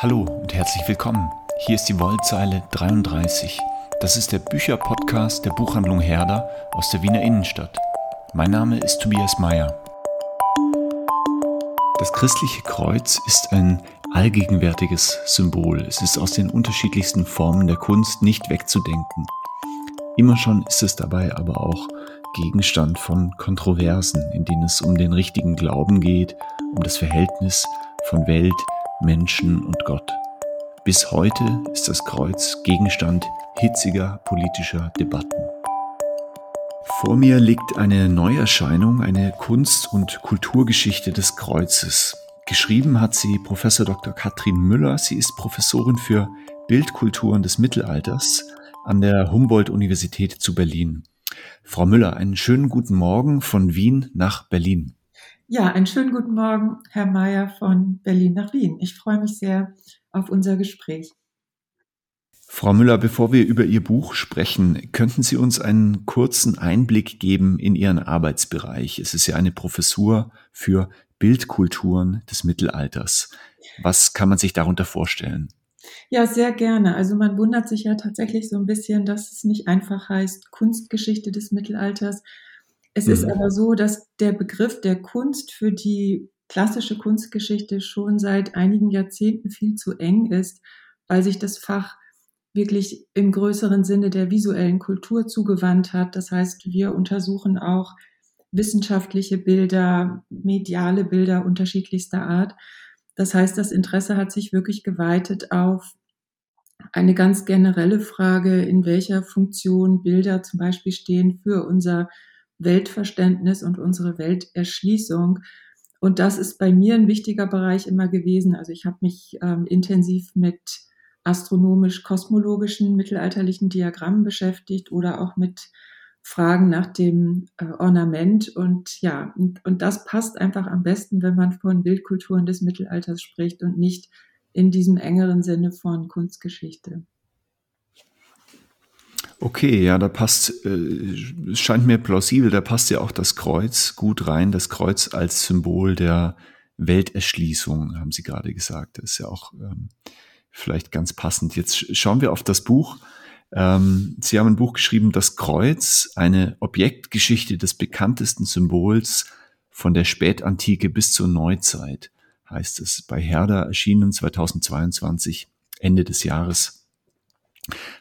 Hallo und herzlich willkommen. Hier ist die Wollzeile 33. Das ist der Bücherpodcast der Buchhandlung Herder aus der Wiener Innenstadt. Mein Name ist Tobias Mayer. Das christliche Kreuz ist ein allgegenwärtiges Symbol. Es ist aus den unterschiedlichsten Formen der Kunst nicht wegzudenken. Immer schon ist es dabei aber auch Gegenstand von Kontroversen, in denen es um den richtigen Glauben geht, um das Verhältnis von Welt, Menschen und Gott. Bis heute ist das Kreuz Gegenstand hitziger politischer Debatten. Vor mir liegt eine Neuerscheinung, eine Kunst- und Kulturgeschichte des Kreuzes. Geschrieben hat sie Professor Dr. Katrin Müller. Sie ist Professorin für Bildkulturen des Mittelalters an der Humboldt-Universität zu Berlin. Frau Müller, einen schönen guten Morgen von Wien nach Berlin. Ja, einen schönen guten Morgen, Herr Mayer von Berlin nach Wien. Ich freue mich sehr auf unser Gespräch. Frau Müller, bevor wir über Ihr Buch sprechen, könnten Sie uns einen kurzen Einblick geben in Ihren Arbeitsbereich? Es ist ja eine Professur für Bildkulturen des Mittelalters. Was kann man sich darunter vorstellen? Ja, sehr gerne. Also man wundert sich ja tatsächlich so ein bisschen, dass es nicht einfach heißt Kunstgeschichte des Mittelalters, es mhm. ist aber so, dass der Begriff der Kunst für die klassische Kunstgeschichte schon seit einigen Jahrzehnten viel zu eng ist, weil sich das Fach wirklich im größeren Sinne der visuellen Kultur zugewandt hat. Das heißt, wir untersuchen auch wissenschaftliche Bilder, mediale Bilder unterschiedlichster Art. Das heißt, das Interesse hat sich wirklich geweitet auf eine ganz generelle Frage, in welcher Funktion Bilder zum Beispiel stehen für unser Weltverständnis und unsere Welterschließung. Und das ist bei mir ein wichtiger Bereich immer gewesen. Also ich habe mich ähm, intensiv mit astronomisch-kosmologischen mittelalterlichen Diagrammen beschäftigt oder auch mit Fragen nach dem äh, Ornament. Und ja, und, und das passt einfach am besten, wenn man von Bildkulturen des Mittelalters spricht und nicht in diesem engeren Sinne von Kunstgeschichte. Okay, ja, da passt, äh, scheint mir plausibel, da passt ja auch das Kreuz gut rein, das Kreuz als Symbol der Welterschließung, haben Sie gerade gesagt. Das ist ja auch ähm, vielleicht ganz passend. Jetzt schauen wir auf das Buch. Ähm, Sie haben ein Buch geschrieben, Das Kreuz, eine Objektgeschichte des bekanntesten Symbols von der Spätantike bis zur Neuzeit, heißt es, bei Herder erschienen 2022, Ende des Jahres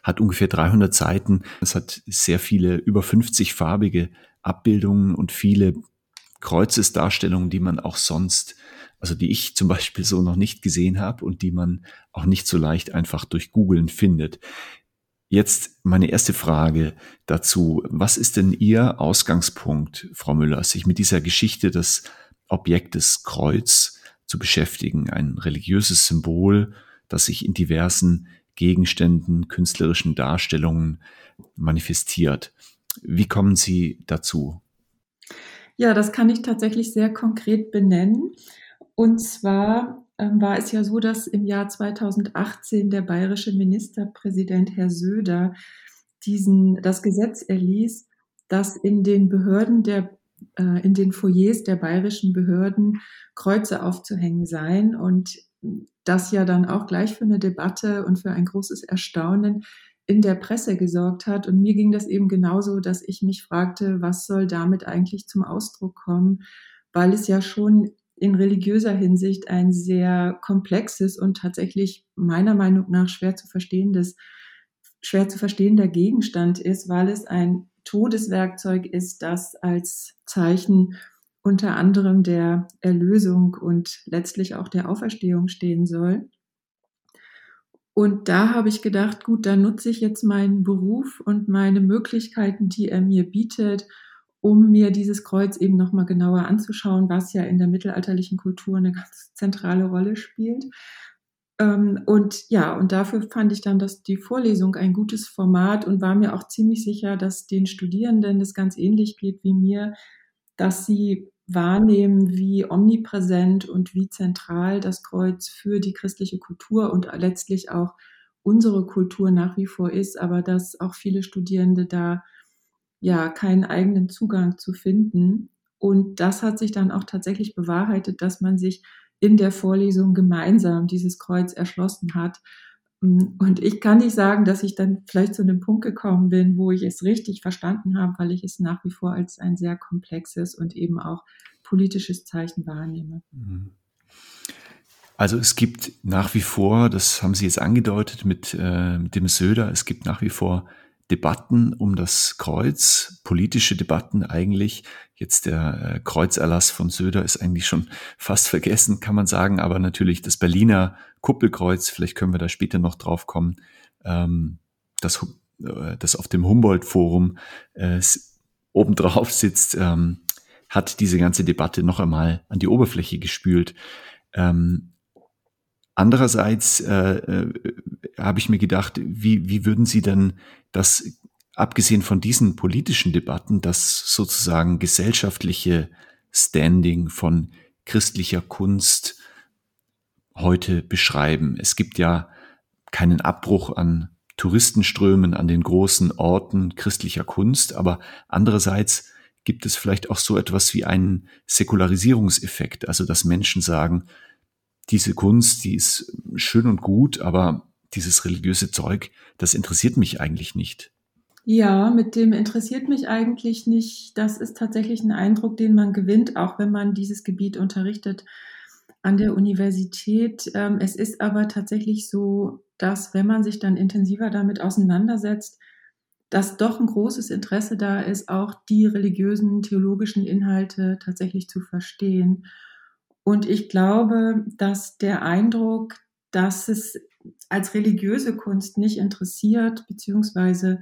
hat ungefähr 300 Seiten. Es hat sehr viele, über 50 farbige Abbildungen und viele Kreuzesdarstellungen, die man auch sonst, also die ich zum Beispiel so noch nicht gesehen habe und die man auch nicht so leicht einfach durch Googlen findet. Jetzt meine erste Frage dazu. Was ist denn Ihr Ausgangspunkt, Frau Müller, sich mit dieser Geschichte des Objektes Kreuz zu beschäftigen? Ein religiöses Symbol, das sich in diversen Gegenständen, künstlerischen Darstellungen manifestiert. Wie kommen Sie dazu? Ja, das kann ich tatsächlich sehr konkret benennen. Und zwar ähm, war es ja so, dass im Jahr 2018 der bayerische Ministerpräsident Herr Söder diesen, das Gesetz erließ, dass in den Behörden der äh, in den Foyers der bayerischen Behörden Kreuze aufzuhängen seien. Und das ja dann auch gleich für eine Debatte und für ein großes Erstaunen in der Presse gesorgt hat. Und mir ging das eben genauso, dass ich mich fragte, was soll damit eigentlich zum Ausdruck kommen, weil es ja schon in religiöser Hinsicht ein sehr komplexes und tatsächlich meiner Meinung nach schwer zu verstehendes, schwer zu verstehender Gegenstand ist, weil es ein Todeswerkzeug ist, das als Zeichen unter anderem der Erlösung und letztlich auch der Auferstehung stehen soll. Und da habe ich gedacht, gut, dann nutze ich jetzt meinen Beruf und meine Möglichkeiten, die er mir bietet, um mir dieses Kreuz eben nochmal genauer anzuschauen, was ja in der mittelalterlichen Kultur eine ganz zentrale Rolle spielt. Ähm, und ja, und dafür fand ich dann, dass die Vorlesung ein gutes Format und war mir auch ziemlich sicher, dass den Studierenden das ganz ähnlich geht wie mir, dass sie wahrnehmen, wie omnipräsent und wie zentral das Kreuz für die christliche Kultur und letztlich auch unsere Kultur nach wie vor ist, aber dass auch viele Studierende da ja keinen eigenen Zugang zu finden. Und das hat sich dann auch tatsächlich bewahrheitet, dass man sich in der Vorlesung gemeinsam dieses Kreuz erschlossen hat. Und ich kann nicht sagen, dass ich dann vielleicht zu einem Punkt gekommen bin, wo ich es richtig verstanden habe, weil ich es nach wie vor als ein sehr komplexes und eben auch politisches Zeichen wahrnehme. Mhm. Also es gibt nach wie vor, das haben Sie jetzt angedeutet mit, äh, mit dem Söder, es gibt nach wie vor Debatten um das Kreuz, politische Debatten eigentlich. Jetzt der äh, Kreuzerlass von Söder ist eigentlich schon fast vergessen, kann man sagen, aber natürlich das Berliner Kuppelkreuz, vielleicht können wir da später noch drauf kommen, ähm, das, äh, das auf dem Humboldt-Forum äh, obendrauf sitzt, ähm, hat diese ganze Debatte noch einmal an die Oberfläche gespült. Ähm, Andererseits äh, äh, habe ich mir gedacht, wie, wie würden Sie denn das, abgesehen von diesen politischen Debatten, das sozusagen gesellschaftliche Standing von christlicher Kunst heute beschreiben? Es gibt ja keinen Abbruch an Touristenströmen an den großen Orten christlicher Kunst, aber andererseits gibt es vielleicht auch so etwas wie einen Säkularisierungseffekt, also dass Menschen sagen, diese Kunst, die ist schön und gut, aber dieses religiöse Zeug, das interessiert mich eigentlich nicht. Ja, mit dem interessiert mich eigentlich nicht. Das ist tatsächlich ein Eindruck, den man gewinnt, auch wenn man dieses Gebiet unterrichtet an der Universität. Ähm, es ist aber tatsächlich so, dass wenn man sich dann intensiver damit auseinandersetzt, dass doch ein großes Interesse da ist, auch die religiösen, theologischen Inhalte tatsächlich zu verstehen. Und ich glaube, dass der Eindruck, dass es als religiöse Kunst nicht interessiert, beziehungsweise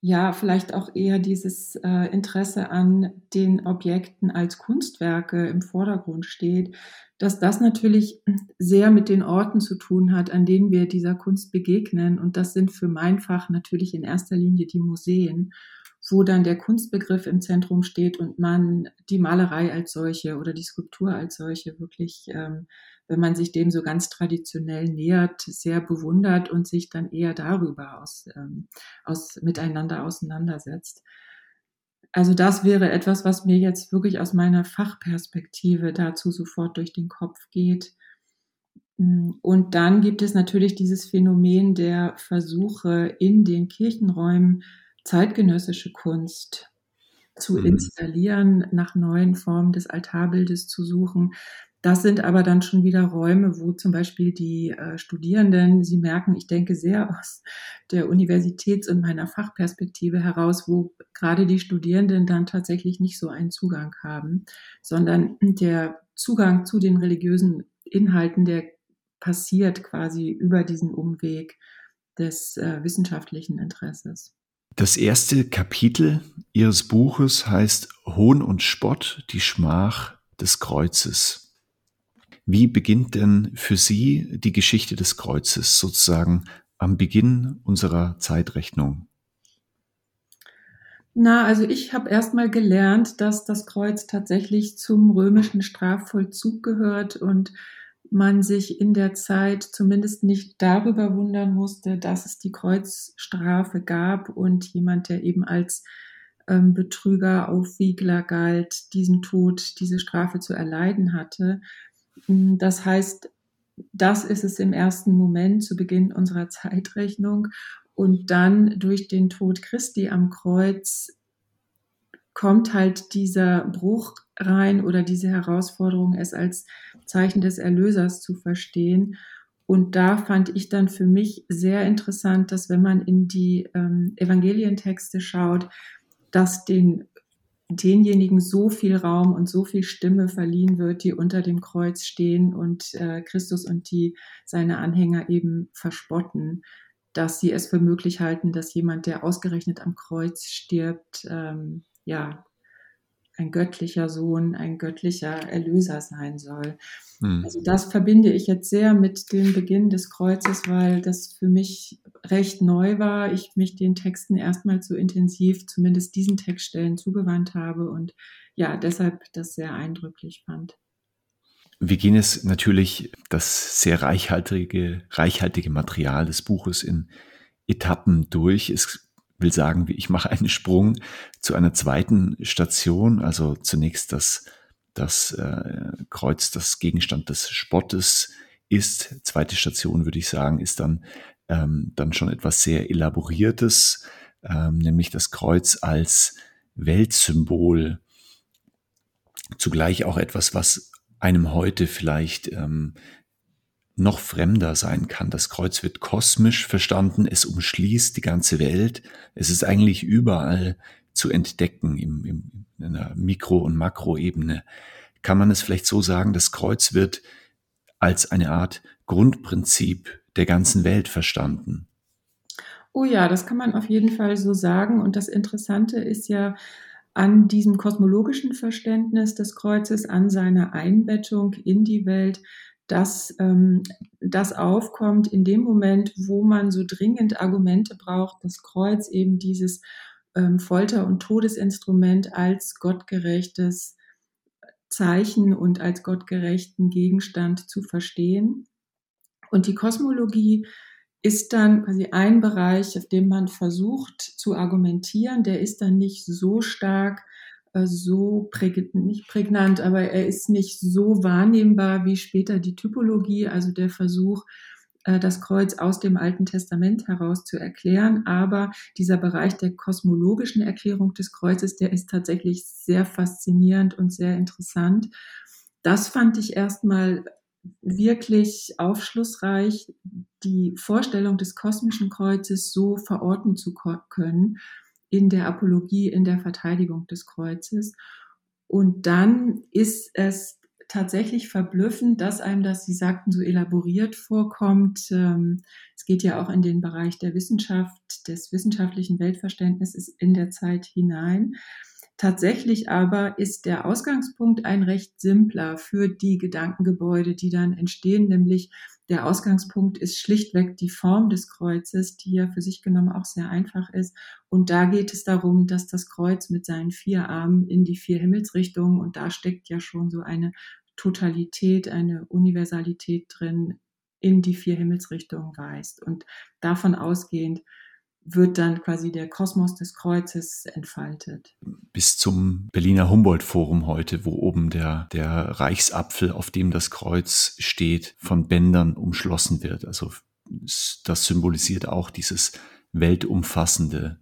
ja, vielleicht auch eher dieses äh, Interesse an den Objekten als Kunstwerke im Vordergrund steht, dass das natürlich sehr mit den Orten zu tun hat, an denen wir dieser Kunst begegnen. Und das sind für mein Fach natürlich in erster Linie die Museen wo dann der Kunstbegriff im Zentrum steht und man die Malerei als solche oder die Skulptur als solche wirklich, ähm, wenn man sich dem so ganz traditionell nähert, sehr bewundert und sich dann eher darüber aus, ähm, aus miteinander auseinandersetzt. Also das wäre etwas, was mir jetzt wirklich aus meiner Fachperspektive dazu sofort durch den Kopf geht. Und dann gibt es natürlich dieses Phänomen der Versuche in den Kirchenräumen zeitgenössische Kunst zu mhm. installieren, nach neuen Formen des Altarbildes zu suchen. Das sind aber dann schon wieder Räume, wo zum Beispiel die äh, Studierenden, Sie merken, ich denke sehr aus der Universitäts- und meiner Fachperspektive heraus, wo gerade die Studierenden dann tatsächlich nicht so einen Zugang haben, sondern der Zugang zu den religiösen Inhalten, der passiert quasi über diesen Umweg des äh, wissenschaftlichen Interesses. Das erste Kapitel Ihres Buches heißt Hohn und Spott, die Schmach des Kreuzes. Wie beginnt denn für Sie die Geschichte des Kreuzes sozusagen am Beginn unserer Zeitrechnung? Na, also ich habe erstmal gelernt, dass das Kreuz tatsächlich zum römischen Strafvollzug gehört und man sich in der Zeit zumindest nicht darüber wundern musste, dass es die Kreuzstrafe gab und jemand, der eben als ähm, Betrüger, Aufwiegler galt, diesen Tod, diese Strafe zu erleiden hatte. Hm, das heißt, das ist es im ersten Moment zu Beginn unserer Zeitrechnung. Und dann durch den Tod Christi am Kreuz kommt halt dieser Bruch rein oder diese Herausforderung, es als Zeichen des Erlösers zu verstehen. Und da fand ich dann für mich sehr interessant, dass wenn man in die ähm, Evangelientexte schaut, dass den denjenigen so viel Raum und so viel Stimme verliehen wird, die unter dem Kreuz stehen und äh, Christus und die seine Anhänger eben verspotten, dass sie es für möglich halten, dass jemand, der ausgerechnet am Kreuz stirbt, ähm, ja, ein göttlicher Sohn, ein göttlicher Erlöser sein soll. Hm. Also das verbinde ich jetzt sehr mit dem Beginn des Kreuzes, weil das für mich recht neu war. Ich mich den Texten erstmal so intensiv, zumindest diesen Textstellen zugewandt habe und ja, deshalb das sehr eindrücklich fand. Wir gehen jetzt natürlich das sehr reichhaltige, reichhaltige Material des Buches in Etappen durch. Es will sagen, ich mache einen Sprung zu einer zweiten Station, also zunächst das das äh, Kreuz das Gegenstand des Spottes ist. Zweite Station, würde ich sagen, ist dann, ähm, dann schon etwas sehr Elaboriertes, ähm, nämlich das Kreuz als Weltsymbol. Zugleich auch etwas, was einem heute vielleicht ähm, noch fremder sein kann. Das Kreuz wird kosmisch verstanden, es umschließt die ganze Welt, es ist eigentlich überall zu entdecken im, im, in einer Mikro- und Makroebene. Kann man es vielleicht so sagen, das Kreuz wird als eine Art Grundprinzip der ganzen Welt verstanden? Oh ja, das kann man auf jeden Fall so sagen. Und das Interessante ist ja an diesem kosmologischen Verständnis des Kreuzes, an seiner Einbettung in die Welt, dass ähm, das aufkommt in dem Moment, wo man so dringend Argumente braucht, das Kreuz eben dieses ähm, Folter- und Todesinstrument als gottgerechtes Zeichen und als gottgerechten Gegenstand zu verstehen. Und die Kosmologie ist dann quasi ein Bereich, auf dem man versucht zu argumentieren. Der ist dann nicht so stark so präg nicht prägnant, aber er ist nicht so wahrnehmbar wie später die Typologie, also der Versuch, äh, das Kreuz aus dem Alten Testament heraus zu erklären. Aber dieser Bereich der kosmologischen Erklärung des Kreuzes, der ist tatsächlich sehr faszinierend und sehr interessant. Das fand ich erstmal wirklich aufschlussreich, die Vorstellung des kosmischen Kreuzes so verorten zu können in der Apologie, in der Verteidigung des Kreuzes. Und dann ist es tatsächlich verblüffend, dass einem das, Sie sagten, so elaboriert vorkommt. Ähm, es geht ja auch in den Bereich der Wissenschaft, des wissenschaftlichen Weltverständnisses in der Zeit hinein. Tatsächlich aber ist der Ausgangspunkt ein recht simpler für die Gedankengebäude, die dann entstehen, nämlich der Ausgangspunkt ist schlichtweg die Form des Kreuzes, die ja für sich genommen auch sehr einfach ist. Und da geht es darum, dass das Kreuz mit seinen vier Armen in die vier Himmelsrichtungen, und da steckt ja schon so eine Totalität, eine Universalität drin, in die vier Himmelsrichtungen weist. Und davon ausgehend wird dann quasi der Kosmos des Kreuzes entfaltet. Bis zum Berliner Humboldt-Forum heute, wo oben der, der Reichsapfel, auf dem das Kreuz steht, von Bändern umschlossen wird. Also das symbolisiert auch dieses weltumfassende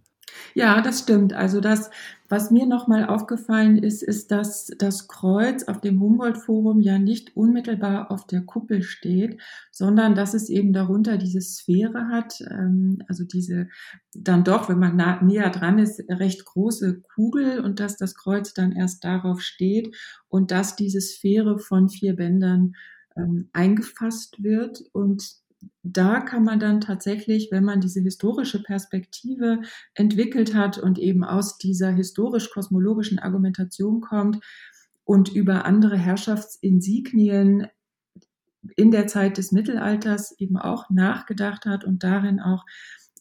ja, das stimmt. Also das, was mir nochmal aufgefallen ist, ist, dass das Kreuz auf dem Humboldt-Forum ja nicht unmittelbar auf der Kuppel steht, sondern dass es eben darunter diese Sphäre hat, ähm, also diese dann doch, wenn man nah, näher dran ist, recht große Kugel und dass das Kreuz dann erst darauf steht und dass diese Sphäre von vier Bändern ähm, eingefasst wird und da kann man dann tatsächlich, wenn man diese historische Perspektive entwickelt hat und eben aus dieser historisch-kosmologischen Argumentation kommt und über andere Herrschaftsinsignien in der Zeit des Mittelalters eben auch nachgedacht hat und darin auch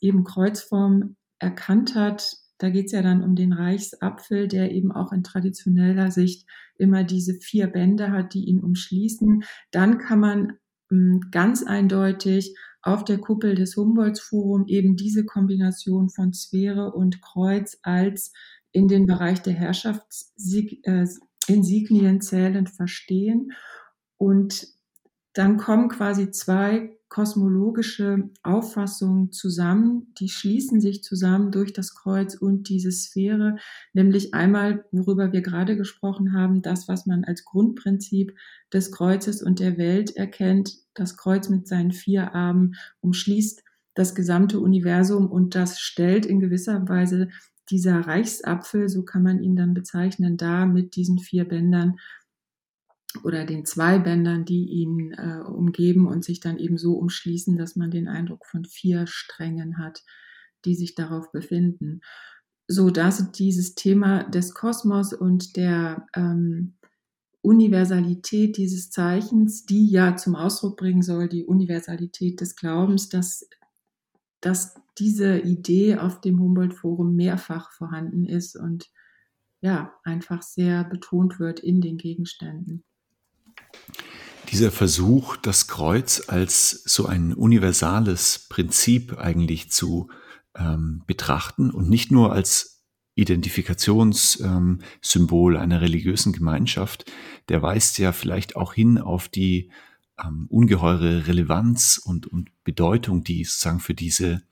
eben Kreuzform erkannt hat. Da geht es ja dann um den Reichsapfel, der eben auch in traditioneller Sicht immer diese vier Bände hat, die ihn umschließen. Dann kann man ganz eindeutig auf der Kuppel des Humboldt-Forum eben diese Kombination von Sphäre und Kreuz als in den Bereich der Herrschaftsinsignien zählend verstehen. Und dann kommen quasi zwei kosmologische Auffassungen zusammen, die schließen sich zusammen durch das Kreuz und diese Sphäre, nämlich einmal, worüber wir gerade gesprochen haben, das, was man als Grundprinzip des Kreuzes und der Welt erkennt. Das Kreuz mit seinen vier Armen umschließt das gesamte Universum und das stellt in gewisser Weise dieser Reichsapfel, so kann man ihn dann bezeichnen, da mit diesen vier Bändern oder den zwei Bändern, die ihn äh, umgeben und sich dann eben so umschließen, dass man den Eindruck von vier Strängen hat, die sich darauf befinden. So dass dieses Thema des Kosmos und der ähm, Universalität dieses Zeichens, die ja zum Ausdruck bringen soll, die Universalität des Glaubens, dass, dass diese Idee auf dem Humboldt-Forum mehrfach vorhanden ist und ja, einfach sehr betont wird in den Gegenständen. Dieser Versuch, das Kreuz als so ein universales Prinzip eigentlich zu ähm, betrachten und nicht nur als Identifikationssymbol ähm, einer religiösen Gemeinschaft, der weist ja vielleicht auch hin auf die ähm, ungeheure Relevanz und, und Bedeutung, die sozusagen für diese,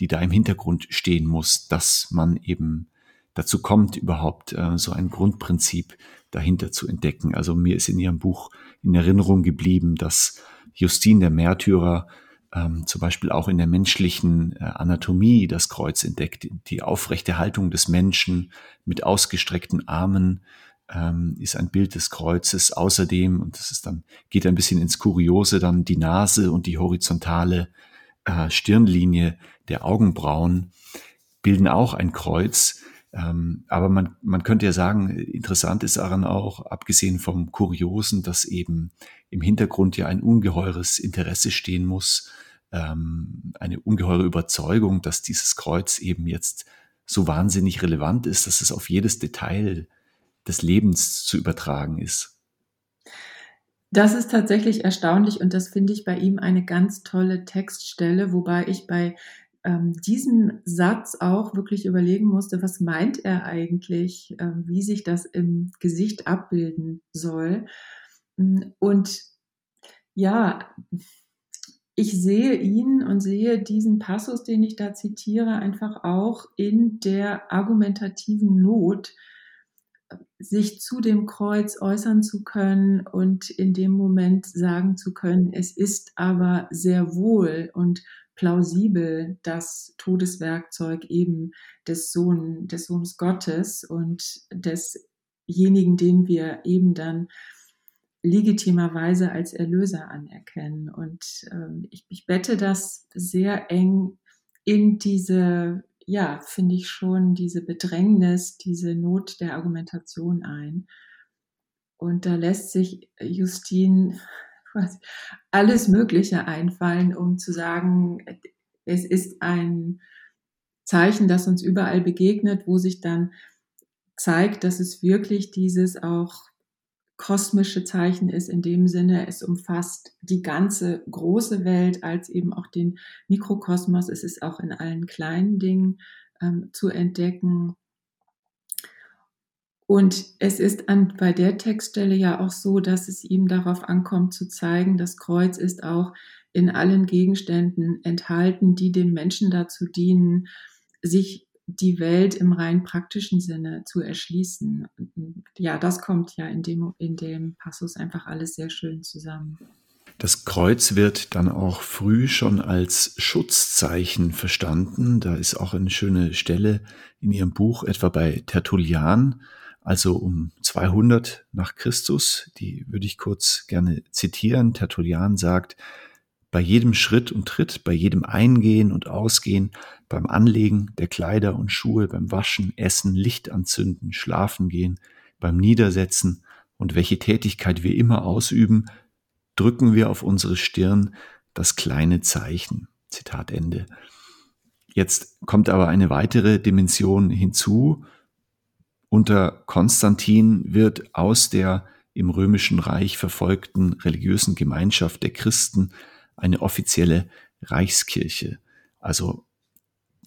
die da im Hintergrund stehen muss, dass man eben dazu kommt, überhaupt äh, so ein Grundprinzip dahinter zu entdecken. Also mir ist in Ihrem Buch in Erinnerung geblieben, dass Justin der Märtyrer ähm, zum Beispiel auch in der menschlichen äh, Anatomie das Kreuz entdeckt. Die aufrechte Haltung des Menschen mit ausgestreckten Armen ähm, ist ein Bild des Kreuzes. Außerdem, und das ist dann, geht ein bisschen ins Kuriose, dann die Nase und die horizontale äh, Stirnlinie der Augenbrauen bilden auch ein Kreuz. Ähm, aber man, man könnte ja sagen, interessant ist daran auch, abgesehen vom Kuriosen, dass eben im Hintergrund ja ein ungeheures Interesse stehen muss, ähm, eine ungeheure Überzeugung, dass dieses Kreuz eben jetzt so wahnsinnig relevant ist, dass es auf jedes Detail des Lebens zu übertragen ist. Das ist tatsächlich erstaunlich und das finde ich bei ihm eine ganz tolle Textstelle, wobei ich bei ähm, diesem Satz auch wirklich überlegen musste, was meint er eigentlich, äh, wie sich das im Gesicht abbilden soll. Und ja, ich sehe ihn und sehe diesen Passus, den ich da zitiere, einfach auch in der argumentativen Not, sich zu dem Kreuz äußern zu können und in dem Moment sagen zu können, es ist aber sehr wohl und plausibel das Todeswerkzeug eben des, Sohn, des Sohns Gottes und desjenigen, den wir eben dann legitimerweise als Erlöser anerkennen. Und ähm, ich, ich bette das sehr eng in diese, ja, finde ich schon, diese Bedrängnis, diese Not der Argumentation ein. Und da lässt sich Justin alles Mögliche einfallen, um zu sagen, es ist ein Zeichen, das uns überall begegnet, wo sich dann zeigt, dass es wirklich dieses auch kosmische Zeichen ist in dem Sinne, es umfasst die ganze große Welt als eben auch den Mikrokosmos. Es ist auch in allen kleinen Dingen ähm, zu entdecken. Und es ist an, bei der Textstelle ja auch so, dass es ihm darauf ankommt zu zeigen, das Kreuz ist auch in allen Gegenständen enthalten, die dem Menschen dazu dienen, sich die Welt im rein praktischen Sinne zu erschließen. Ja, das kommt ja in dem, in dem Passus einfach alles sehr schön zusammen. Das Kreuz wird dann auch früh schon als Schutzzeichen verstanden. Da ist auch eine schöne Stelle in Ihrem Buch, etwa bei Tertullian, also um 200 nach Christus. Die würde ich kurz gerne zitieren. Tertullian sagt, bei jedem Schritt und Tritt, bei jedem Eingehen und Ausgehen, beim Anlegen der Kleider und Schuhe, beim Waschen, Essen, Licht anzünden, Schlafen gehen, beim Niedersetzen und welche Tätigkeit wir immer ausüben, drücken wir auf unsere Stirn das kleine Zeichen. Zitat Ende. Jetzt kommt aber eine weitere Dimension hinzu, unter Konstantin wird aus der im römischen Reich verfolgten religiösen Gemeinschaft der Christen eine offizielle Reichskirche. Also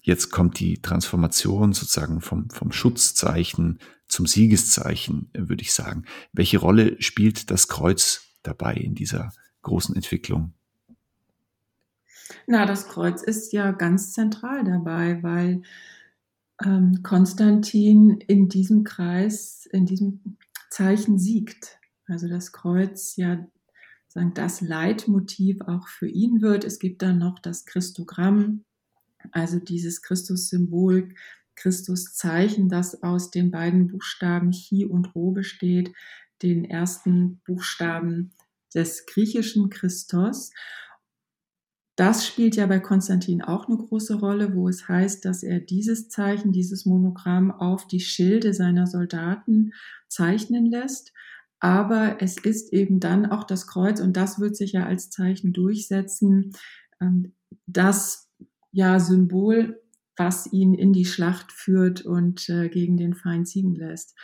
jetzt kommt die Transformation sozusagen vom, vom Schutzzeichen zum Siegeszeichen, würde ich sagen. Welche Rolle spielt das Kreuz dabei in dieser großen Entwicklung? Na, das Kreuz ist ja ganz zentral dabei, weil ähm, Konstantin in diesem Kreis, in diesem Zeichen siegt. Also das Kreuz ja sagen, das Leitmotiv auch für ihn wird. Es gibt dann noch das Christogramm, also dieses Christus-Symbol, Christus-Zeichen, das aus den beiden Buchstaben Chi und Rho besteht, den ersten Buchstaben des griechischen Christos. Das spielt ja bei Konstantin auch eine große Rolle, wo es heißt, dass er dieses Zeichen, dieses Monogramm auf die Schilde seiner Soldaten zeichnen lässt. Aber es ist eben dann auch das Kreuz, und das wird sich ja als Zeichen durchsetzen, ähm, das ja Symbol, was ihn in die Schlacht führt und äh, gegen den Feind siegen lässt.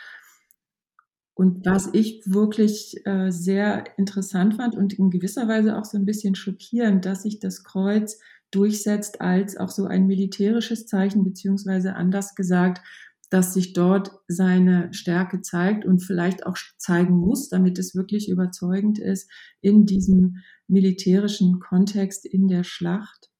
Und was ich wirklich äh, sehr interessant fand und in gewisser Weise auch so ein bisschen schockierend, dass sich das Kreuz durchsetzt als auch so ein militärisches Zeichen, beziehungsweise anders gesagt, dass sich dort seine Stärke zeigt und vielleicht auch zeigen muss, damit es wirklich überzeugend ist in diesem militärischen Kontext in der Schlacht.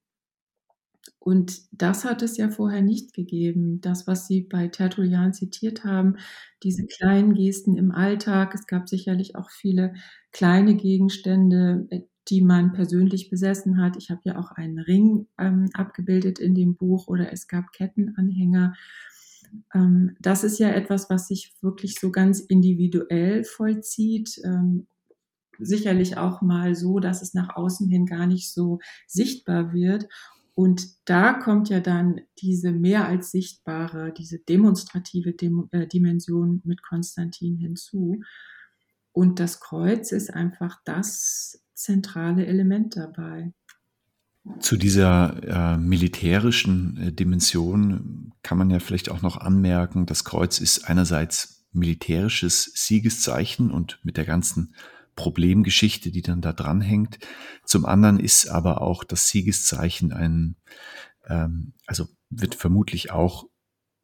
Und das hat es ja vorher nicht gegeben. Das, was Sie bei Tertullian zitiert haben, diese kleinen Gesten im Alltag. Es gab sicherlich auch viele kleine Gegenstände, die man persönlich besessen hat. Ich habe ja auch einen Ring ähm, abgebildet in dem Buch oder es gab Kettenanhänger. Ähm, das ist ja etwas, was sich wirklich so ganz individuell vollzieht. Ähm, sicherlich auch mal so, dass es nach außen hin gar nicht so sichtbar wird. Und da kommt ja dann diese mehr als sichtbare, diese demonstrative Dem äh, Dimension mit Konstantin hinzu. Und das Kreuz ist einfach das zentrale Element dabei. Zu dieser äh, militärischen äh, Dimension kann man ja vielleicht auch noch anmerken, das Kreuz ist einerseits militärisches Siegeszeichen und mit der ganzen Problemgeschichte, die dann da dranhängt. Zum anderen ist aber auch das Siegeszeichen ein, ähm, also wird vermutlich auch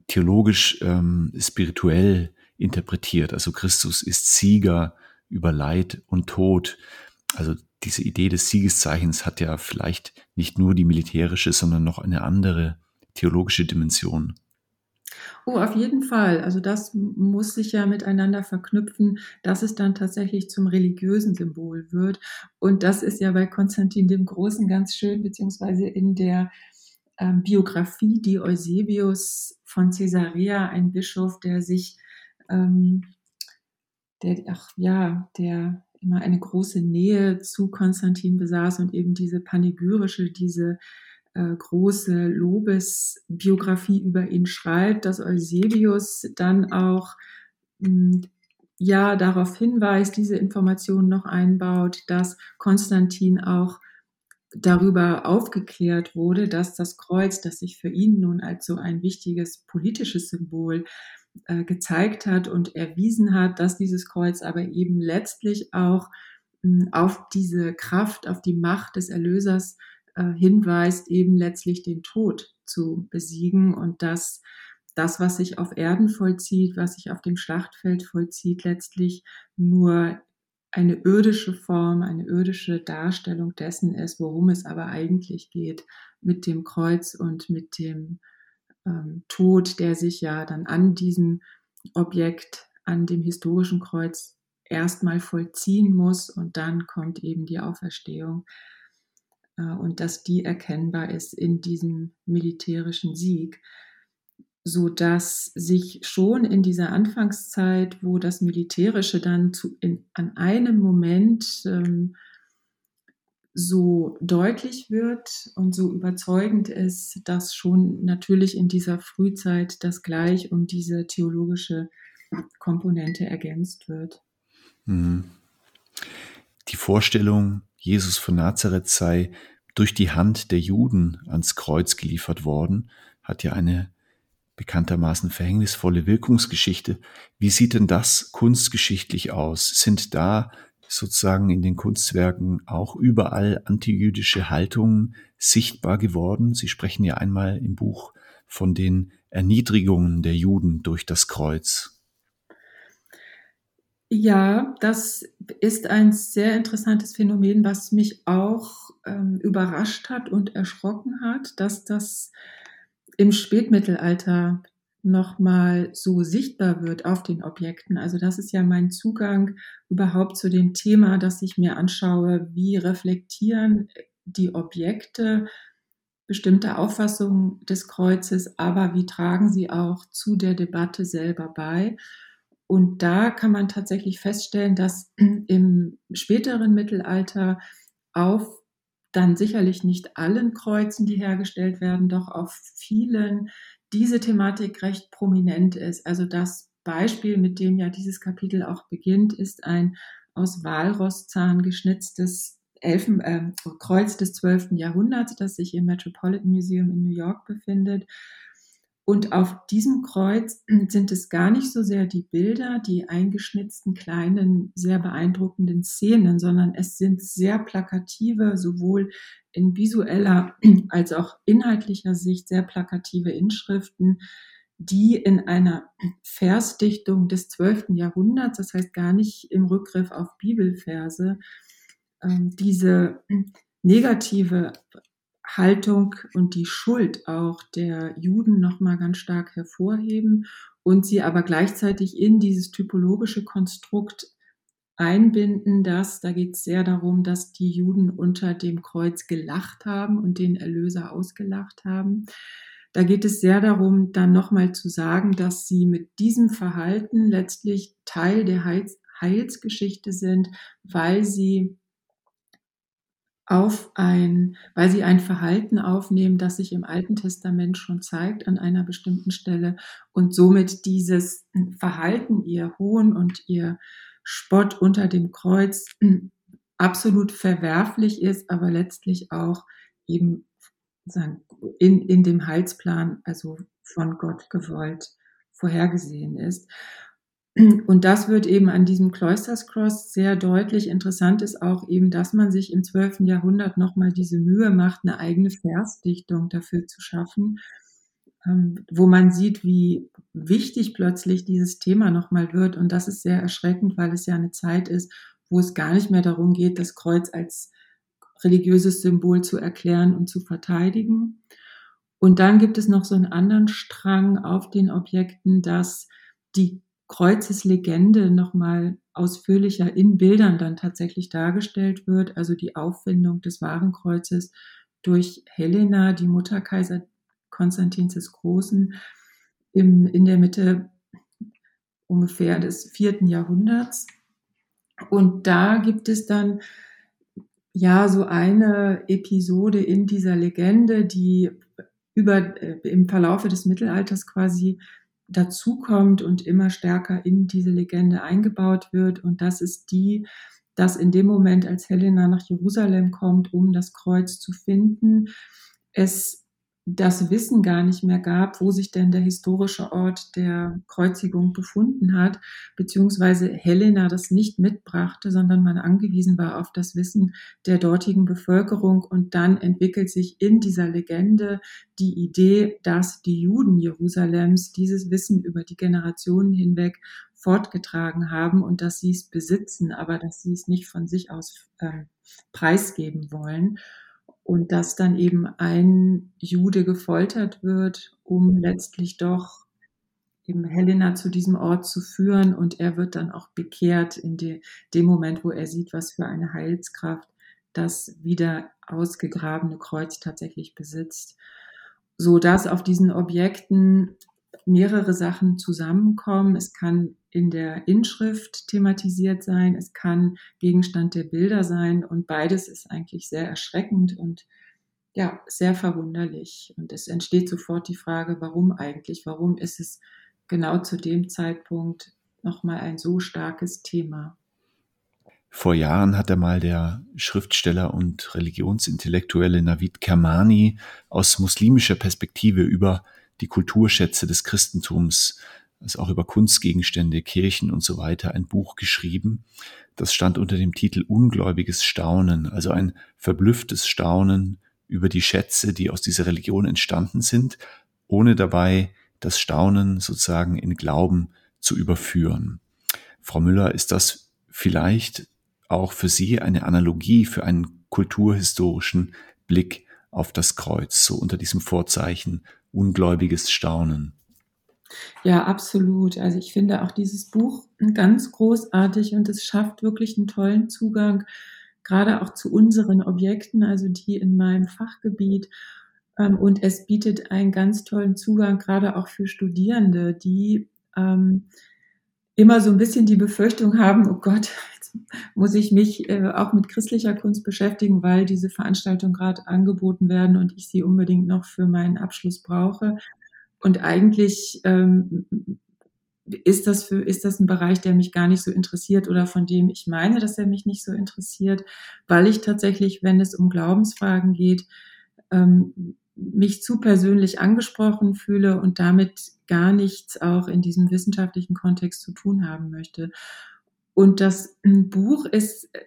theologisch, ähm, spirituell interpretiert. Also Christus ist Sieger über Leid und Tod. Also diese Idee des Siegeszeichens hat ja vielleicht nicht nur die militärische, sondern noch eine andere theologische Dimension. Oh, auf jeden Fall. Also das muss sich ja miteinander verknüpfen, dass es dann tatsächlich zum religiösen Symbol wird. Und das ist ja bei Konstantin dem Großen ganz schön, beziehungsweise in der ähm, Biografie, die Eusebius von Caesarea, ein Bischof, der sich, ähm, der, ach ja, der immer eine große Nähe zu Konstantin besaß und eben diese panegyrische, diese äh, große Lobesbiografie über ihn schreibt, dass Eusebius dann auch mh, hm, ja darauf hinweist, diese Information noch einbaut, dass Konstantin auch darüber aufgeklärt wurde, dass das Kreuz, das sich für ihn nun als so ein wichtiges politisches Symbol äh, gezeigt hat und erwiesen hat, dass dieses Kreuz aber eben letztlich auch mh, hm, auf diese Kraft, auf die Macht des Erlösers äh, hinweist, eben letztlich den Tod zu besiegen und dass das, was sich auf Erden vollzieht, was sich auf dem Schlachtfeld vollzieht, letztlich nur eine irdische Form, eine irdische Darstellung dessen ist, worum es aber eigentlich geht mit dem Kreuz und mit dem ähm, Tod, der sich ja dann an diesem Objekt, an dem historischen Kreuz erstmal vollziehen muss und dann kommt eben die Auferstehung. Äh, und dass die erkennbar ist in diesem militärischen Sieg, so dass sich schon in dieser Anfangszeit, wo das Militärische dann zu, in, an einem Moment ähm, so deutlich wird und so überzeugend ist, dass schon natürlich in dieser Frühzeit das gleich um diese theologische Komponente ergänzt wird. Mhm. Die Vorstellung, Jesus von Nazareth sei durch die Hand der Juden ans Kreuz geliefert worden, hat ja eine bekanntermaßen verhängnisvolle Wirkungsgeschichte. Wie sieht denn das kunstgeschichtlich aus? Sind da sozusagen in den Kunstwerken auch überall antijüdische Haltungen sichtbar geworden? Sie sprechen ja einmal im Buch von den Erniedrigungen der Juden durch das Kreuz. Ja, das ist ein sehr interessantes Phänomen, was mich auch ähm, überrascht hat und erschrocken hat, dass das im Spätmittelalter nochmal so sichtbar wird auf den Objekten. Also das ist ja mein Zugang überhaupt zu dem Thema, dass ich mir anschaue, wie reflektieren die Objekte bestimmte Auffassungen des Kreuzes, aber wie tragen sie auch zu der Debatte selber bei. Und da kann man tatsächlich feststellen, dass im späteren Mittelalter auf dann sicherlich nicht allen Kreuzen, die hergestellt werden, doch auf vielen diese Thematik recht prominent ist. Also das Beispiel, mit dem ja dieses Kapitel auch beginnt, ist ein aus Walrosszahn geschnitztes Elfen, äh, Kreuz des 12. Jahrhunderts, das sich im Metropolitan Museum in New York befindet. Und auf diesem Kreuz sind es gar nicht so sehr die Bilder, die eingeschnitzten kleinen, sehr beeindruckenden Szenen, sondern es sind sehr plakative, sowohl in visueller als auch inhaltlicher Sicht sehr plakative Inschriften, die in einer Versdichtung des 12. Jahrhunderts, das heißt gar nicht im Rückgriff auf Bibelverse, ähm, diese negative Haltung und die Schuld auch der Juden nochmal ganz stark hervorheben und sie aber gleichzeitig in dieses typologische Konstrukt einbinden, dass da geht es sehr darum, dass die Juden unter dem Kreuz gelacht haben und den Erlöser ausgelacht haben. Da geht es sehr darum, dann nochmal zu sagen, dass sie mit diesem Verhalten letztlich Teil der Heils Heilsgeschichte sind, weil sie auf ein, weil sie ein Verhalten aufnehmen, das sich im Alten Testament schon zeigt an einer bestimmten Stelle und somit dieses Verhalten, ihr Hohn und ihr Spott unter dem Kreuz absolut verwerflich ist, aber letztlich auch eben in, in dem Heilsplan, also von Gott gewollt, vorhergesehen ist. Und das wird eben an diesem Cloisters Cross sehr deutlich. Interessant ist auch eben, dass man sich im 12. Jahrhundert nochmal diese Mühe macht, eine eigene Versdichtung dafür zu schaffen, ähm, wo man sieht, wie wichtig plötzlich dieses Thema nochmal wird. Und das ist sehr erschreckend, weil es ja eine Zeit ist, wo es gar nicht mehr darum geht, das Kreuz als religiöses Symbol zu erklären und zu verteidigen. Und dann gibt es noch so einen anderen Strang auf den Objekten, dass die Kreuzeslegende nochmal ausführlicher in Bildern dann tatsächlich dargestellt wird, also die Auffindung des wahren Kreuzes durch Helena, die Mutter Kaiser Konstantins des Großen, im, in der Mitte ungefähr des vierten Jahrhunderts. Und da gibt es dann ja so eine Episode in dieser Legende, die über äh, im Verlaufe des Mittelalters quasi dazukommt und immer stärker in diese Legende eingebaut wird. Und das ist die, dass in dem Moment, als Helena nach Jerusalem kommt, um das Kreuz zu finden, es das Wissen gar nicht mehr gab, wo sich denn der historische Ort der Kreuzigung befunden hat, beziehungsweise Helena das nicht mitbrachte, sondern man angewiesen war auf das Wissen der dortigen Bevölkerung. Und dann entwickelt sich in dieser Legende die Idee, dass die Juden Jerusalems dieses Wissen über die Generationen hinweg fortgetragen haben und dass sie es besitzen, aber dass sie es nicht von sich aus äh, preisgeben wollen und dass dann eben ein Jude gefoltert wird, um letztlich doch eben Helena zu diesem Ort zu führen und er wird dann auch bekehrt in de, dem Moment, wo er sieht, was für eine Heilskraft das wieder ausgegrabene Kreuz tatsächlich besitzt, so dass auf diesen Objekten mehrere Sachen zusammenkommen. Es kann in der Inschrift thematisiert sein, es kann Gegenstand der Bilder sein und beides ist eigentlich sehr erschreckend und ja, sehr verwunderlich. Und es entsteht sofort die Frage, warum eigentlich? Warum ist es genau zu dem Zeitpunkt nochmal ein so starkes Thema? Vor Jahren hat einmal der Schriftsteller und Religionsintellektuelle Navid Kermani aus muslimischer Perspektive über die Kulturschätze des Christentums, also auch über Kunstgegenstände, Kirchen und so weiter, ein Buch geschrieben. Das stand unter dem Titel Ungläubiges Staunen, also ein verblüfftes Staunen über die Schätze, die aus dieser Religion entstanden sind, ohne dabei das Staunen sozusagen in Glauben zu überführen. Frau Müller, ist das vielleicht auch für Sie eine Analogie für einen kulturhistorischen Blick auf das Kreuz, so unter diesem Vorzeichen ungläubiges Staunen. Ja, absolut. Also ich finde auch dieses Buch ganz großartig und es schafft wirklich einen tollen Zugang, gerade auch zu unseren Objekten, also die in meinem Fachgebiet. Ähm, und es bietet einen ganz tollen Zugang, gerade auch für Studierende, die ähm, immer so ein bisschen die Befürchtung haben, oh Gott, muss ich mich äh, auch mit christlicher Kunst beschäftigen, weil diese Veranstaltungen gerade angeboten werden und ich sie unbedingt noch für meinen Abschluss brauche. Und eigentlich ähm, ist das für, ist das ein Bereich, der mich gar nicht so interessiert oder von dem ich meine, dass er mich nicht so interessiert, weil ich tatsächlich, wenn es um Glaubensfragen geht, ähm, mich zu persönlich angesprochen fühle und damit gar nichts auch in diesem wissenschaftlichen Kontext zu tun haben möchte. Und das Buch ist äh,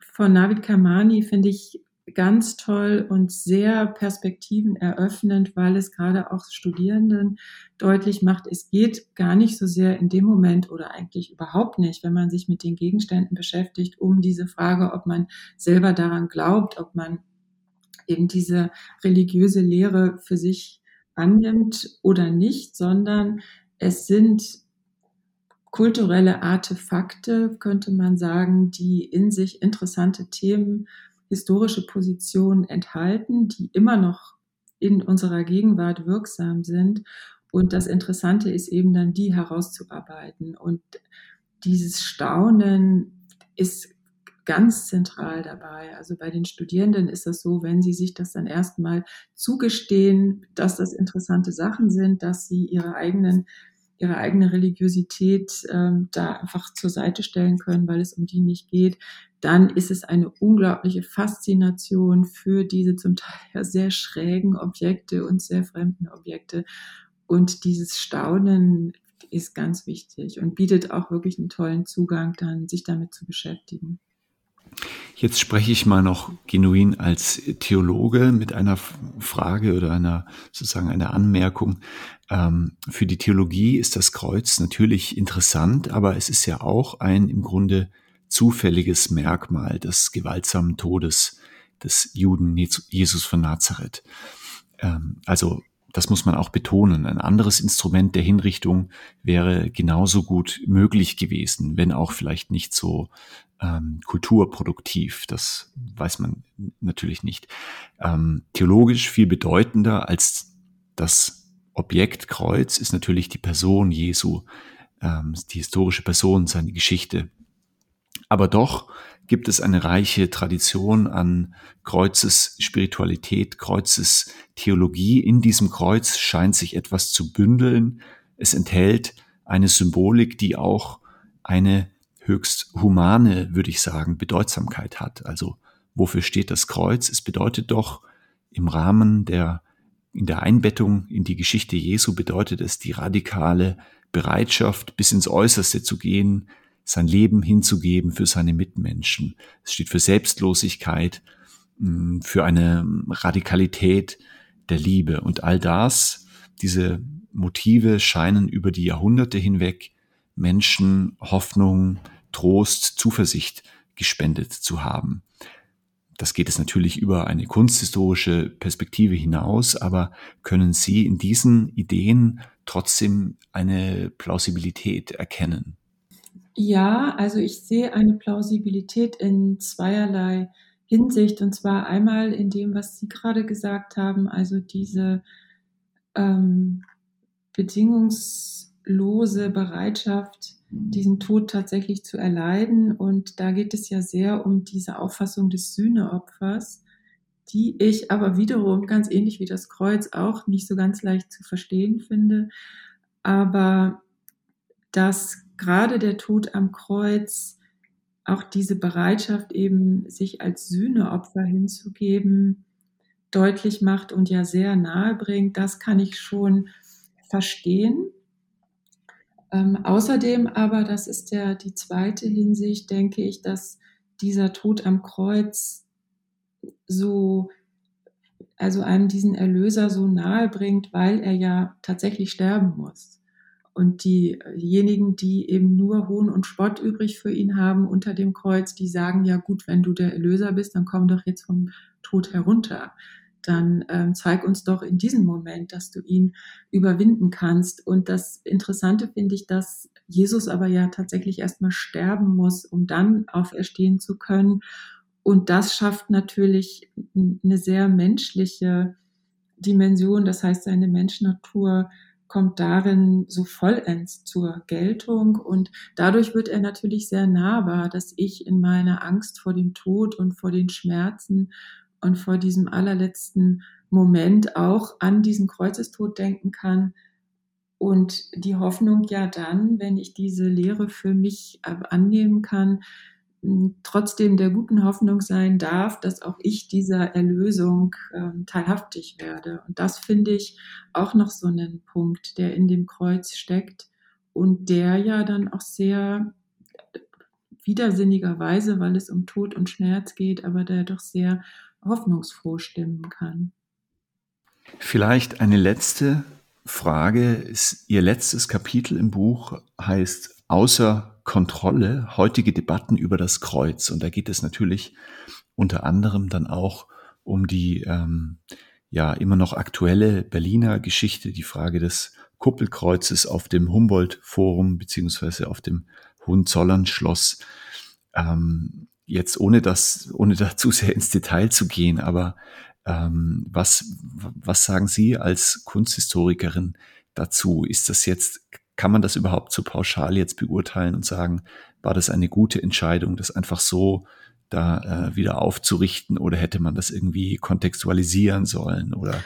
von Navid Kamani, finde ich, ganz toll und sehr perspektiveneröffnend, weil es gerade auch Studierenden deutlich macht, es geht gar nicht so sehr in dem Moment oder eigentlich überhaupt nicht, wenn man sich mit den Gegenständen beschäftigt, um diese Frage, ob man selber daran glaubt, ob man eben diese religiöse Lehre für sich annimmt oder nicht, sondern es sind kulturelle Artefakte, könnte man sagen, die in sich interessante Themen, historische Positionen enthalten, die immer noch in unserer Gegenwart wirksam sind. Und das Interessante ist eben dann, die herauszuarbeiten. Und dieses Staunen ist ganz zentral dabei. Also bei den Studierenden ist das so, wenn sie sich das dann erstmal zugestehen, dass das interessante Sachen sind, dass sie ihre eigenen ihre eigene Religiosität ähm, da einfach zur Seite stellen können, weil es um die nicht geht, dann ist es eine unglaubliche Faszination für diese zum Teil ja sehr schrägen Objekte und sehr fremden Objekte. Und dieses Staunen ist ganz wichtig und bietet auch wirklich einen tollen Zugang, dann sich damit zu beschäftigen. Jetzt spreche ich mal noch genuin als Theologe mit einer Frage oder einer sozusagen einer Anmerkung. Ähm, für die Theologie ist das Kreuz natürlich interessant, aber es ist ja auch ein im Grunde zufälliges Merkmal des gewaltsamen Todes des Juden Jesus von Nazareth. Ähm, also das muss man auch betonen. Ein anderes Instrument der Hinrichtung wäre genauso gut möglich gewesen, wenn auch vielleicht nicht so ähm, kulturproduktiv. Das weiß man natürlich nicht. Ähm, theologisch viel bedeutender als das Objekt Kreuz ist natürlich die Person Jesu, ähm, die historische Person, seine Geschichte. Aber doch gibt es eine reiche Tradition an Kreuzesspiritualität, Kreuzestheologie. In diesem Kreuz scheint sich etwas zu bündeln. Es enthält eine Symbolik, die auch eine höchst humane, würde ich sagen, Bedeutsamkeit hat. Also wofür steht das Kreuz? Es bedeutet doch im Rahmen der, in der Einbettung in die Geschichte Jesu bedeutet es die radikale Bereitschaft, bis ins Äußerste zu gehen, sein Leben hinzugeben für seine Mitmenschen. Es steht für Selbstlosigkeit, mm, für eine Radikalität der Liebe. Und all das, diese Motive scheinen über die Jahrhunderte hinweg Menschen Hoffnung, Trost, Zuversicht gespendet zu haben. Das geht es natürlich über eine kunsthistorische Perspektive hinaus, aber können Sie in diesen Ideen trotzdem eine Plausibilität erkennen? Ja, also ich sehe eine Plausibilität in zweierlei Hinsicht. Und zwar einmal in dem, was Sie gerade gesagt haben, also diese ähm, bedingungslose Bereitschaft, diesen Tod tatsächlich zu erleiden. Und da geht es ja sehr um diese Auffassung des Sühneopfers, die ich aber wiederum ganz ähnlich wie das Kreuz auch nicht so ganz leicht zu verstehen finde. Aber dass gerade der Tod am Kreuz auch diese Bereitschaft eben, sich als Sühneopfer hinzugeben, deutlich macht und ja sehr nahe bringt, das kann ich schon verstehen. Ähm, außerdem aber, das ist ja die zweite Hinsicht, denke ich, dass dieser Tod am Kreuz so, also einem diesen Erlöser so nahe bringt, weil er ja tatsächlich sterben muss. Und diejenigen, die eben nur Hohn und Spott übrig für ihn haben unter dem Kreuz, die sagen, ja gut, wenn du der Erlöser bist, dann komm doch jetzt vom Tod herunter. Dann ähm, zeig uns doch in diesem Moment, dass du ihn überwinden kannst. Und das Interessante finde ich, dass Jesus aber ja tatsächlich erstmal sterben muss, um dann auferstehen zu können. Und das schafft natürlich eine sehr menschliche Dimension. Das heißt, seine Menschnatur kommt darin so vollends zur Geltung und dadurch wird er natürlich sehr nahbar, dass ich in meiner Angst vor dem Tod und vor den Schmerzen und vor diesem allerletzten Moment auch an diesen Kreuzestod denken kann und die Hoffnung ja dann, wenn ich diese Lehre für mich annehmen kann, trotzdem der guten Hoffnung sein darf, dass auch ich dieser Erlösung ähm, teilhaftig werde. Und das finde ich auch noch so einen Punkt, der in dem Kreuz steckt und der ja dann auch sehr widersinnigerweise, weil es um Tod und Schmerz geht, aber der doch sehr hoffnungsfroh stimmen kann. Vielleicht eine letzte Frage. Ihr letztes Kapitel im Buch heißt Außer Kontrolle, heutige Debatten über das Kreuz. Und da geht es natürlich unter anderem dann auch um die ähm, ja immer noch aktuelle Berliner Geschichte, die Frage des Kuppelkreuzes auf dem Humboldt-Forum beziehungsweise auf dem Hohenzollern-Schloss. Ähm, jetzt ohne das, ohne da zu sehr ins Detail zu gehen, aber ähm, was, was sagen Sie als Kunsthistorikerin dazu? Ist das jetzt, kann man das überhaupt so pauschal jetzt beurteilen und sagen, war das eine gute Entscheidung, das einfach so da äh, wieder aufzurichten oder hätte man das irgendwie kontextualisieren sollen oder?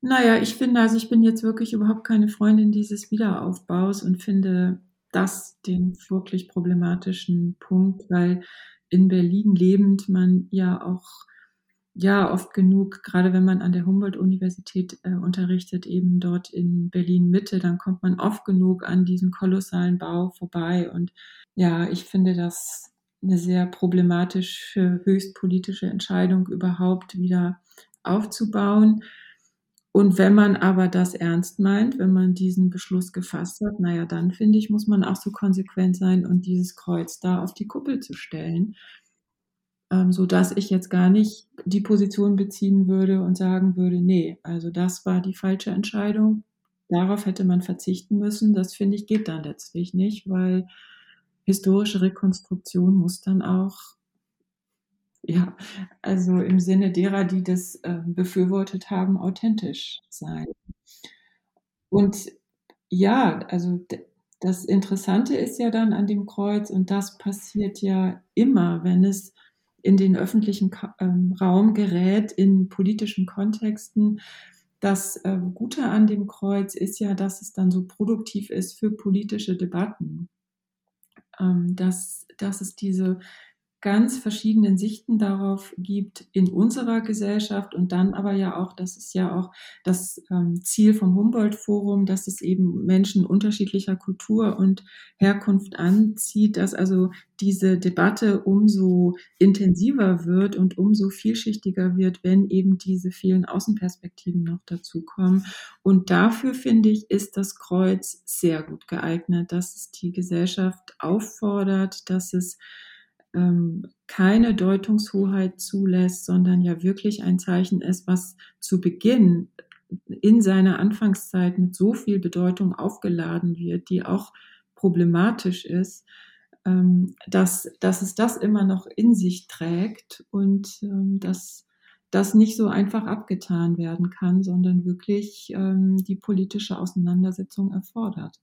Naja, ich finde, also ich bin jetzt wirklich überhaupt keine Freundin dieses Wiederaufbaus und finde das den wirklich problematischen Punkt, weil in Berlin lebend man ja auch ja oft genug, gerade wenn man an der Humboldt-Universität äh, unterrichtet, eben dort in Berlin Mitte, dann kommt man oft genug an diesem kolossalen Bau vorbei. Und ja, ich finde das eine sehr problematische, höchst politische Entscheidung, überhaupt wieder aufzubauen. Und wenn man aber das ernst meint, wenn man diesen Beschluss gefasst hat, naja, dann finde ich, muss man auch so konsequent sein und dieses Kreuz da auf die Kuppel zu stellen ähm, so dass ich jetzt gar nicht die Position beziehen würde und sagen würde, nee, also das war die falsche Entscheidung. Darauf hätte man verzichten müssen. Das finde ich geht dann letztlich nicht, weil historische Rekonstruktion muss dann auch ja, also im Sinne derer, die das äh, befürwortet haben, authentisch sein. Und ja, also das Interessante ist ja dann an dem Kreuz, und das passiert ja immer, wenn es in den öffentlichen ähm, Raum gerät, in politischen Kontexten. Das äh, Gute an dem Kreuz ist ja, dass es dann so produktiv ist für politische Debatten. Ähm, dass, dass es diese ganz verschiedenen Sichten darauf gibt in unserer Gesellschaft und dann aber ja auch, das ist ja auch das ähm, Ziel vom Humboldt-Forum, dass es eben Menschen unterschiedlicher Kultur und Herkunft anzieht, dass also diese Debatte umso intensiver wird und umso vielschichtiger wird, wenn eben diese vielen Außenperspektiven noch dazukommen. Und dafür finde ich, ist das Kreuz sehr gut geeignet, dass es die Gesellschaft auffordert, dass es ähm, keine Deutungshoheit zulässt, sondern ja wirklich ein Zeichen ist, was zu Beginn in seiner Anfangszeit mit so viel Bedeutung aufgeladen wird, die auch problematisch ist, ähm, dass, dass es das immer noch in sich trägt und ähm, dass das nicht so einfach abgetan werden kann, sondern wirklich ähm, die politische Auseinandersetzung erfordert.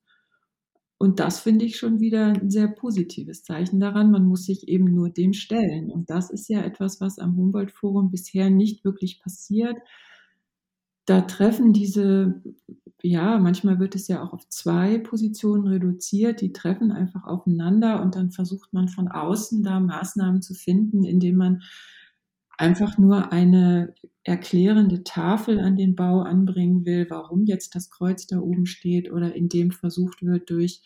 Und das finde ich schon wieder ein sehr positives Zeichen daran. Man muss sich eben nur dem stellen. Und das ist ja etwas, was am Humboldt-Forum bisher nicht wirklich passiert. Da treffen diese, ja, manchmal wird es ja auch auf zwei Positionen reduziert, die treffen einfach aufeinander und dann versucht man von außen da Maßnahmen zu finden, indem man einfach nur eine erklärende Tafel an den Bau anbringen will, warum jetzt das Kreuz da oben steht oder indem versucht wird, durch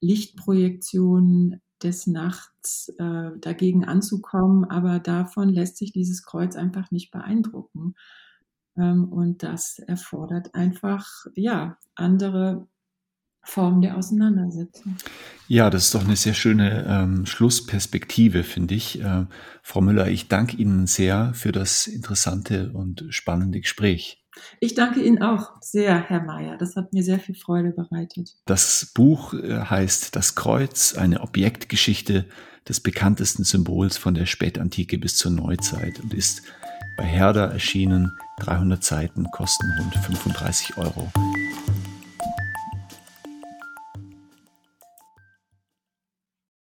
Lichtprojektionen des Nachts äh, dagegen anzukommen. Aber davon lässt sich dieses Kreuz einfach nicht beeindrucken. Ähm, und das erfordert einfach, ja, andere Form der Auseinandersetzung. Ja, das ist doch eine sehr schöne ähm, Schlussperspektive, finde ich. Äh, Frau Müller, ich danke Ihnen sehr für das interessante und spannende Gespräch. Ich danke Ihnen auch sehr, Herr Mayer. Das hat mir sehr viel Freude bereitet. Das Buch äh, heißt Das Kreuz, eine Objektgeschichte des bekanntesten Symbols von der Spätantike bis zur Neuzeit und ist bei Herder erschienen. 300 Seiten kosten rund 35 Euro.